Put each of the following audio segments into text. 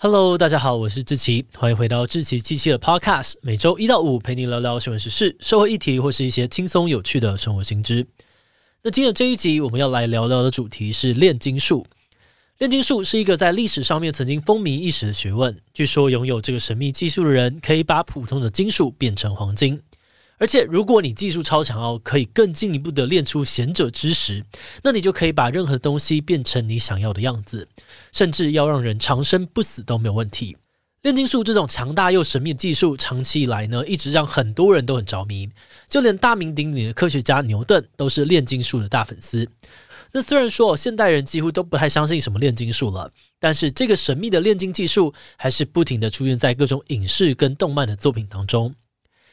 Hello，大家好，我是志奇，欢迎回到志奇七七的 Podcast，每周一到五陪你聊聊新闻时事、社会议题或是一些轻松有趣的生活新知。那今天这一集我们要来聊聊的主题是炼金术。炼金术是一个在历史上面曾经风靡一时的学问，据说拥有这个神秘技术的人可以把普通的金属变成黄金。而且，如果你技术超强哦，可以更进一步的练出贤者之石，那你就可以把任何东西变成你想要的样子，甚至要让人长生不死都没有问题。炼金术这种强大又神秘的技术，长期以来呢，一直让很多人都很着迷，就连大名鼎鼎的科学家牛顿都是炼金术的大粉丝。那虽然说现代人几乎都不太相信什么炼金术了，但是这个神秘的炼金技术还是不停的出现在各种影视跟动漫的作品当中。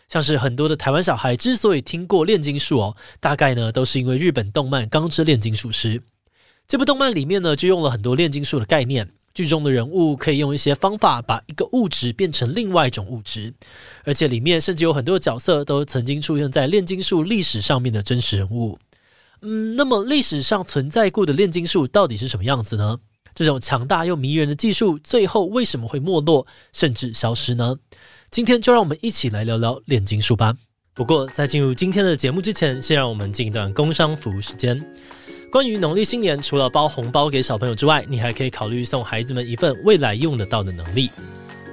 像是很多的台湾小孩之所以听过炼金术哦，大概呢都是因为日本动漫《钢之炼金术师》这部动漫里面呢就用了很多炼金术的概念，剧中的人物可以用一些方法把一个物质变成另外一种物质，而且里面甚至有很多的角色都曾经出现在炼金术历史上面的真实人物。嗯，那么历史上存在过的炼金术到底是什么样子呢？这种强大又迷人的技术最后为什么会没落甚至消失呢？今天就让我们一起来聊聊炼金术吧。不过，在进入今天的节目之前，先让我们进一段工商服务时间。关于农历新年，除了包红包给小朋友之外，你还可以考虑送孩子们一份未来用得到的能力。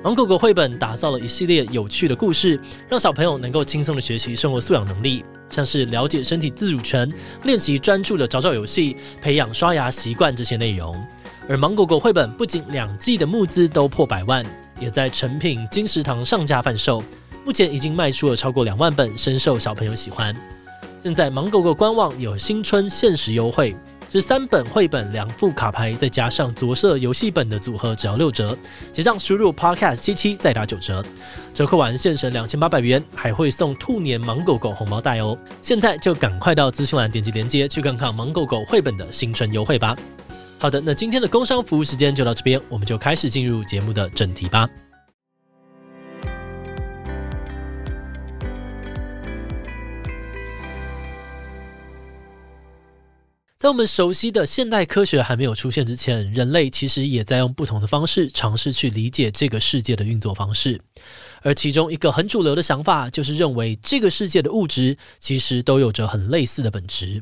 芒果果绘本打造了一系列有趣的故事，让小朋友能够轻松地学习生活素养能力，像是了解身体自主权、练习专注的找找游戏、培养刷牙习惯这些内容。而芒果果绘本不仅两季的募资都破百万。也在成品、金石堂上架贩售，目前已经卖出了超过两万本，深受小朋友喜欢。现在芒狗狗官网有新春限时优惠，是三本绘本、两副卡牌，再加上着色游戏本的组合，只要六折。结账输入 Podcast 七七再打九折，折扣完现省两千八百元，还会送兔年芒狗狗红包袋哦。现在就赶快到资讯栏点击链接去看看芒狗狗绘本的新春优惠吧。好的，那今天的工商服务时间就到这边，我们就开始进入节目的正题吧。在我们熟悉的现代科学还没有出现之前，人类其实也在用不同的方式尝试去理解这个世界的运作方式。而其中一个很主流的想法，就是认为这个世界的物质其实都有着很类似的本质。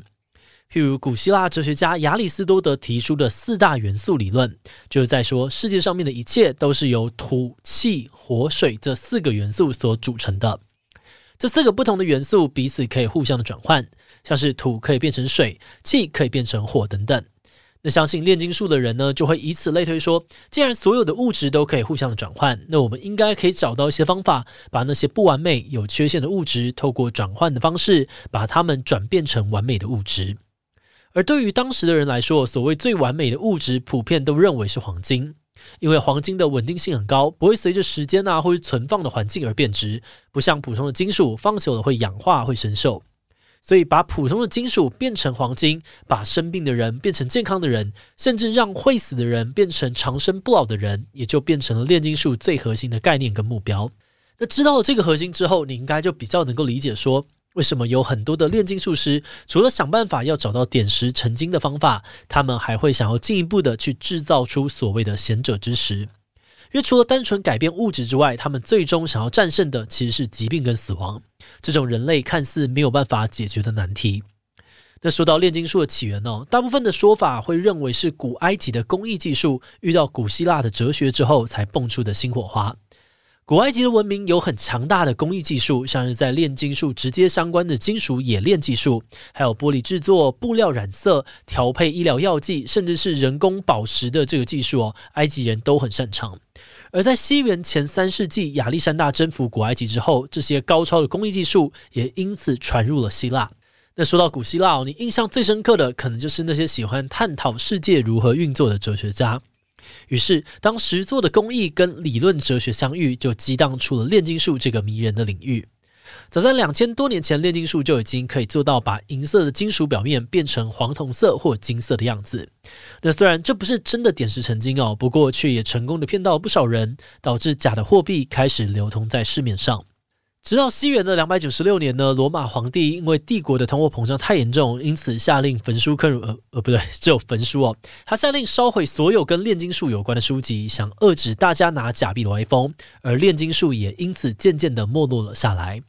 譬如古希腊哲学家亚里斯多德提出的四大元素理论，就是在说世界上面的一切都是由土、气、火、水这四个元素所组成的。这四个不同的元素彼此可以互相的转换，像是土可以变成水，气可以变成火等等。那相信炼金术的人呢，就会以此类推说，既然所有的物质都可以互相的转换，那我们应该可以找到一些方法，把那些不完美、有缺陷的物质，透过转换的方式，把它们转变成完美的物质。而对于当时的人来说，所谓最完美的物质，普遍都认为是黄金，因为黄金的稳定性很高，不会随着时间啊或者存放的环境而变质，不像普通的金属放久了会氧化会生锈。所以把普通的金属变成黄金，把生病的人变成健康的人，甚至让会死的人变成长生不老的人，也就变成了炼金术最核心的概念跟目标。那知道了这个核心之后，你应该就比较能够理解说，为什么有很多的炼金术师，除了想办法要找到点石成金的方法，他们还会想要进一步的去制造出所谓的贤者之石？因为除了单纯改变物质之外，他们最终想要战胜的其实是疾病跟死亡，这种人类看似没有办法解决的难题。那说到炼金术的起源哦，大部分的说法会认为是古埃及的工艺技术遇到古希腊的哲学之后才蹦出的新火花。古埃及的文明有很强大的工艺技术，像是在炼金术直接相关的金属冶炼技术，还有玻璃制作、布料染色、调配医疗药剂，甚至是人工宝石的这个技术哦，埃及人都很擅长。而在西元前三世纪，亚历山大征服古埃及之后，这些高超的工艺技术也因此传入了希腊。那说到古希腊，你印象最深刻的可能就是那些喜欢探讨世界如何运作的哲学家。于是，当实作的工艺跟理论哲学相遇，就激荡出了炼金术这个迷人的领域。早在两千多年前，炼金术就已经可以做到把银色的金属表面变成黄铜色或金色的样子。那虽然这不是真的点石成金哦，不过却也成功的骗到不少人，导致假的货币开始流通在市面上。直到西元的两百九十六年呢，罗马皇帝因为帝国的通货膨胀太严重，因此下令焚书坑儒。呃呃，不对，只有焚书哦。他下令烧毁所有跟炼金术有关的书籍，想遏制大家拿假币的歪风，而炼金术也因此渐渐的没落了下来。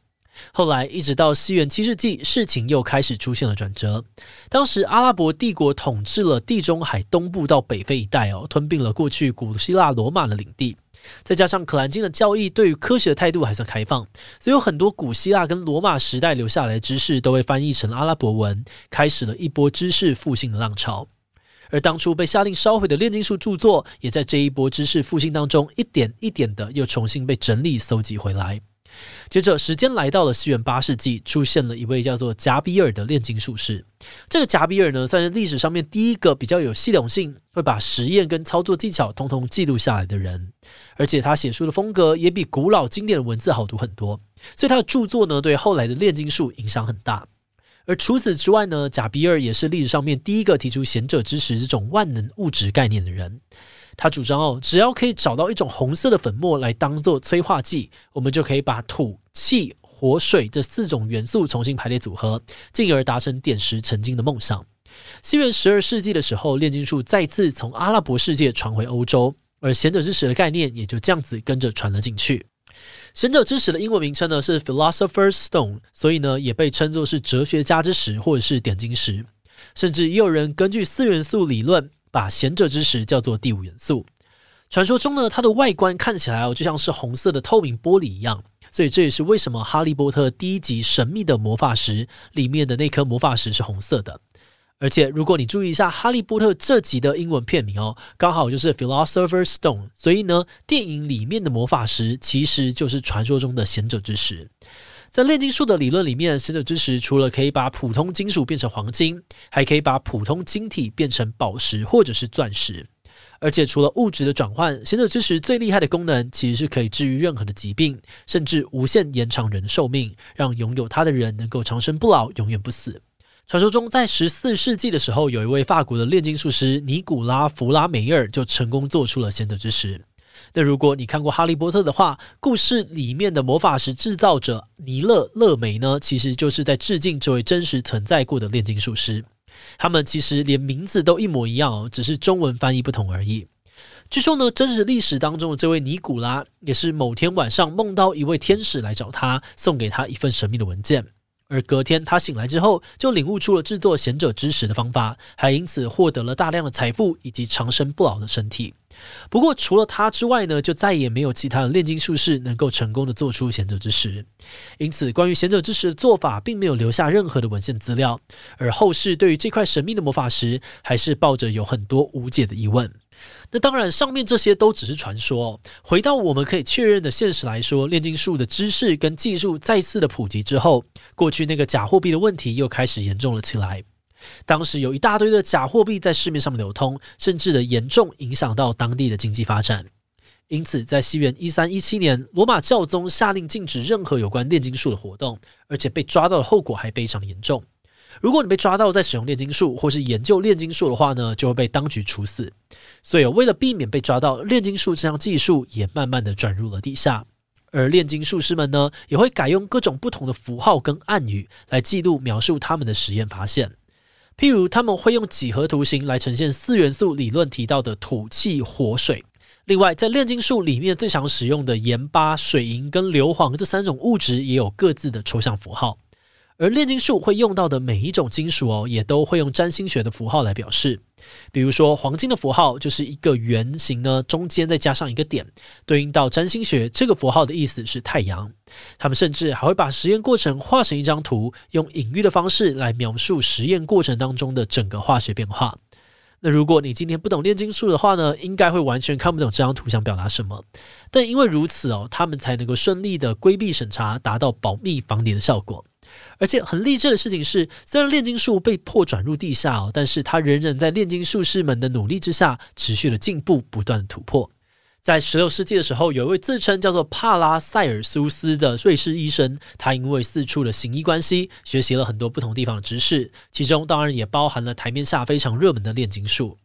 后来一直到西元七世纪，事情又开始出现了转折。当时阿拉伯帝国统治了地中海东部到北非一带哦，吞并了过去古希腊罗马的领地。再加上可兰经的教义对于科学的态度还算开放，所以有很多古希腊跟罗马时代留下来的知识都被翻译成阿拉伯文，开始了一波知识复兴的浪潮。而当初被下令烧毁的炼金术著作，也在这一波知识复兴当中一点一点的又重新被整理搜集回来。接着，时间来到了西元八世纪，出现了一位叫做贾比尔的炼金术士。这个贾比尔呢，算是历史上面第一个比较有系统性，会把实验跟操作技巧通通记录下来的人。而且他写书的风格也比古老经典的文字好读很多，所以他的著作呢，对后来的炼金术影响很大。而除此之外呢，贾比尔也是历史上面第一个提出贤者之石这种万能物质概念的人。他主张哦，只要可以找到一种红色的粉末来当做催化剂，我们就可以把土、气、火、水这四种元素重新排列组合，进而达成点石成金的梦想。西元十二世纪的时候，炼金术再次从阿拉伯世界传回欧洲，而贤者之石的概念也就这样子跟着传了进去。贤者之石的英文名称呢是 Philosopher's Stone，所以呢也被称作是哲学家之石或者是点金石，甚至也有人根据四元素理论。把贤者之石叫做第五元素，传说中呢，它的外观看起来哦，就像是红色的透明玻璃一样，所以这也是为什么《哈利波特》第一集神秘的魔法石里面的那颗魔法石是红色的。而且，如果你注意一下《哈利波特》这集的英文片名哦，刚好就是 Philosopher's Stone，所以呢，电影里面的魔法石其实就是传说中的贤者之石。在炼金术的理论里面，贤者之石除了可以把普通金属变成黄金，还可以把普通晶体变成宝石或者是钻石。而且除了物质的转换，贤者之石最厉害的功能其实是可以治愈任何的疾病，甚至无限延长人的寿命，让拥有它的人能够长生不老，永远不死。传说中，在十四世纪的时候，有一位法国的炼金术师尼古拉·弗拉梅尔就成功做出了贤者之石。那如果你看过《哈利波特》的话，故事里面的魔法石制造者尼勒·勒梅呢，其实就是在致敬这位真实存在过的炼金术师。他们其实连名字都一模一样哦，只是中文翻译不同而已。据说呢，真实历史当中的这位尼古拉，也是某天晚上梦到一位天使来找他，送给他一份神秘的文件。而隔天他醒来之后，就领悟出了制作贤者之石的方法，还因此获得了大量的财富以及长生不老的身体。不过，除了他之外呢，就再也没有其他的炼金术士能够成功的做出贤者之石。因此，关于贤者之石的做法，并没有留下任何的文献资料。而后世对于这块神秘的魔法石，还是抱着有很多无解的疑问。那当然，上面这些都只是传说。回到我们可以确认的现实来说，炼金术的知识跟技术再次的普及之后，过去那个假货币的问题又开始严重了起来。当时有一大堆的假货币在市面上流通，甚至的严重影响到当地的经济发展。因此，在西元一三一七年，罗马教宗下令禁止任何有关炼金术的活动，而且被抓到的后果还非常严重。如果你被抓到在使用炼金术或是研究炼金术的话呢，就会被当局处死。所以，为了避免被抓到，炼金术这项技术也慢慢的转入了地下。而炼金术师们呢，也会改用各种不同的符号跟暗语来记录描述他们的实验发现。譬如，他们会用几何图形来呈现四元素理论提到的土、气、火、水。另外，在炼金术里面最常使用的盐巴、水银跟硫磺这三种物质，也有各自的抽象符号。而炼金术会用到的每一种金属哦，也都会用占星学的符号来表示。比如说，黄金的符号就是一个圆形呢，中间再加上一个点，对应到占星学，这个符号的意思是太阳。他们甚至还会把实验过程画成一张图，用隐喻的方式来描述实验过程当中的整个化学变化。那如果你今天不懂炼金术的话呢，应该会完全看不懂这张图想表达什么。但因为如此哦，他们才能够顺利的规避审查，达到保密防谍的效果。而且很励志的事情是，虽然炼金术被迫转入地下哦，但是它仍然在炼金术士们的努力之下，持续的进步，不断突破。在十六世纪的时候，有一位自称叫做帕拉塞尔苏斯的瑞士医生，他因为四处的行医关系，学习了很多不同地方的知识，其中当然也包含了台面下非常热门的炼金术。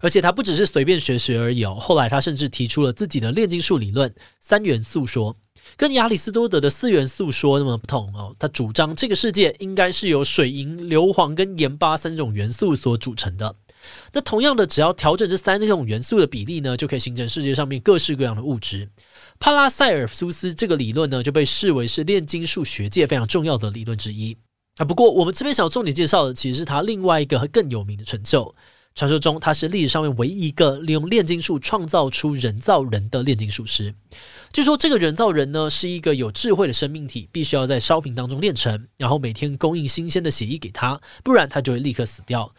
而且他不只是随便学学而已哦，后来他甚至提出了自己的炼金术理论——三元素说。跟亚里斯多德的四元素说那么不同哦。他主张这个世界应该是由水银、硫磺跟盐巴三种元素所组成的。那同样的，只要调整这三种元素的比例呢，就可以形成世界上面各式各样的物质。帕拉塞尔苏斯这个理论呢，就被视为是炼金术学界非常重要的理论之一啊。不过，我们这边想要重点介绍的，其实是他另外一个更有名的成就。传说中，他是历史上面唯一一个利用炼金术创造出人造人的炼金术师。据说，这个人造人呢，是一个有智慧的生命体，必须要在烧瓶当中炼成，然后每天供应新鲜的血液给他，不然他就会立刻死掉。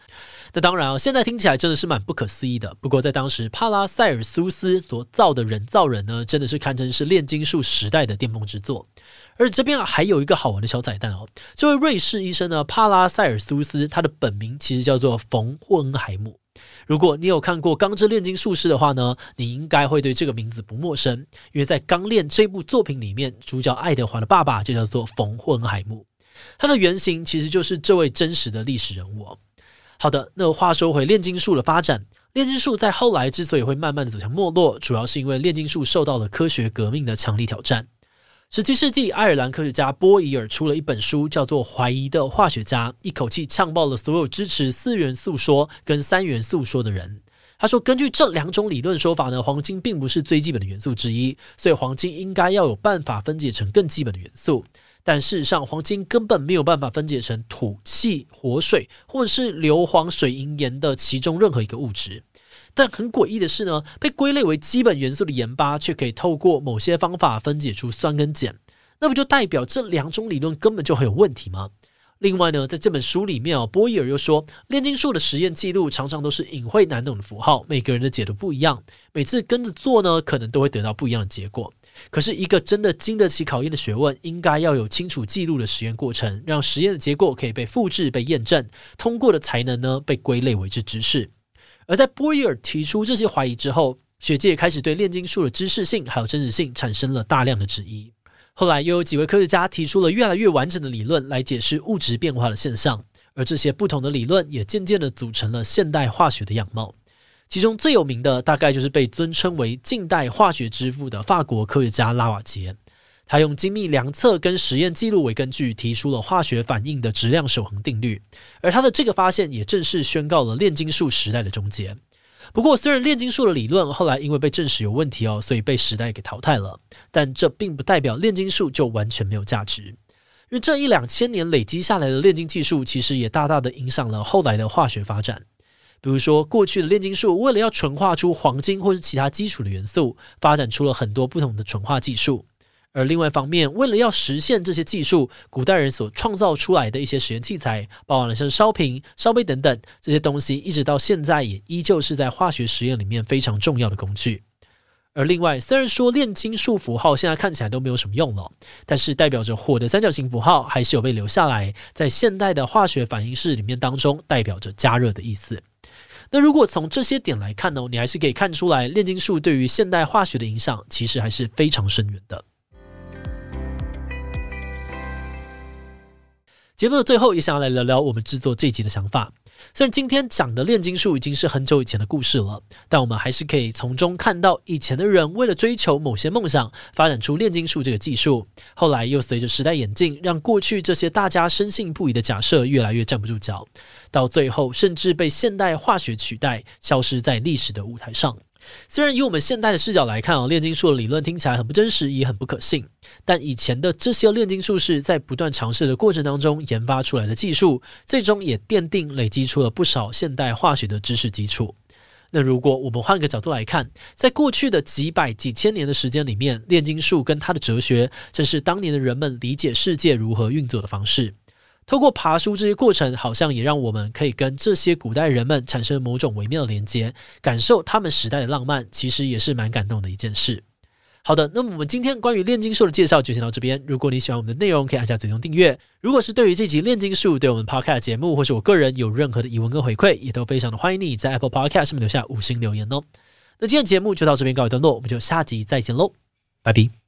那当然啊，现在听起来真的是蛮不可思议的。不过在当时，帕拉塞尔苏斯所造的人造人呢，真的是堪称是炼金术时代的巅峰之作。而这边啊，还有一个好玩的小彩蛋哦，这位瑞士医生呢，帕拉塞尔苏斯，他的本名其实叫做冯霍恩海姆。如果你有看过《钢之炼金术师》的话呢，你应该会对这个名字不陌生，因为在《钢炼》这部作品里面，主角爱德华的爸爸就叫做冯霍恩海姆，他的原型其实就是这位真实的历史人物哦。好的，那话说回炼金术的发展，炼金术在后来之所以会慢慢的走向没落，主要是因为炼金术受到了科学革命的强力挑战。十七世纪，爱尔兰科学家波伊尔出了一本书，叫做《怀疑的化学家》，一口气呛爆了所有支持四元素说跟三元素说的人。他说，根据这两种理论说法呢，黄金并不是最基本的元素之一，所以黄金应该要有办法分解成更基本的元素。但事实上，黄金根本没有办法分解成土、气、火、水，或者是硫磺、水银、盐的其中任何一个物质。但很诡异的是呢，被归类为基本元素的盐巴，却可以透过某些方法分解出酸跟碱。那不就代表这两种理论根本就很有问题吗？另外呢，在这本书里面哦，波伊尔又说，炼金术的实验记录常常都是隐晦难懂的符号，每个人的解读不一样，每次跟着做呢，可能都会得到不一样的结果。可是，一个真的经得起考验的学问，应该要有清楚记录的实验过程，让实验的结果可以被复制、被验证，通过的才能呢被归类为之知识。而在波伊尔提出这些怀疑之后，学界开始对炼金术的知识性还有真实性产生了大量的质疑。后来又有几位科学家提出了越来越完整的理论来解释物质变化的现象，而这些不同的理论也渐渐地组成了现代化学的样貌。其中最有名的，大概就是被尊称为近代化学之父的法国科学家拉瓦杰。他用精密量测跟实验记录为根据，提出了化学反应的质量守恒定律。而他的这个发现，也正式宣告了炼金术时代的终结。不过，虽然炼金术的理论后来因为被证实有问题哦，所以被时代给淘汰了，但这并不代表炼金术就完全没有价值。因为这一两千年累积下来的炼金技术，其实也大大的影响了后来的化学发展。比如说，过去的炼金术为了要纯化出黄金或是其他基础的元素，发展出了很多不同的纯化技术。而另外一方面，为了要实现这些技术，古代人所创造出来的一些实验器材，包含了像烧瓶、烧杯等等这些东西，一直到现在也依旧是在化学实验里面非常重要的工具。而另外，虽然说炼金术符号现在看起来都没有什么用了，但是代表着火的三角形符号还是有被留下来，在现代的化学反应式里面当中，代表着加热的意思。那如果从这些点来看呢，你还是可以看出来，炼金术对于现代化学的影响其实还是非常深远的。节目的最后，也想要来聊聊我们制作这集的想法。虽然今天讲的炼金术已经是很久以前的故事了，但我们还是可以从中看到以前的人为了追求某些梦想，发展出炼金术这个技术。后来又随着时代演进，让过去这些大家深信不疑的假设越来越站不住脚，到最后甚至被现代化学取代，消失在历史的舞台上。虽然以我们现代的视角来看啊，炼金术的理论听起来很不真实，也很不可信。但以前的这些炼金术士在不断尝试的过程当中研发出来的技术，最终也奠定累积出了不少现代化学的知识基础。那如果我们换个角度来看，在过去的几百几千年的时间里面，炼金术跟它的哲学，正是当年的人们理解世界如何运作的方式。透过爬书这些过程，好像也让我们可以跟这些古代人们产生某种微妙的连接，感受他们时代的浪漫，其实也是蛮感动的一件事。好的，那么我们今天关于炼金术的介绍就先到这边。如果你喜欢我们的内容，可以按下追踪订阅。如果是对于这集炼金术对我们 Podcast 节目或是我个人有任何的疑问跟回馈，也都非常的欢迎你在 Apple Podcast 上面留下五星留言哦。那今天节目就到这边告一段落，我们就下集再见喽，拜拜。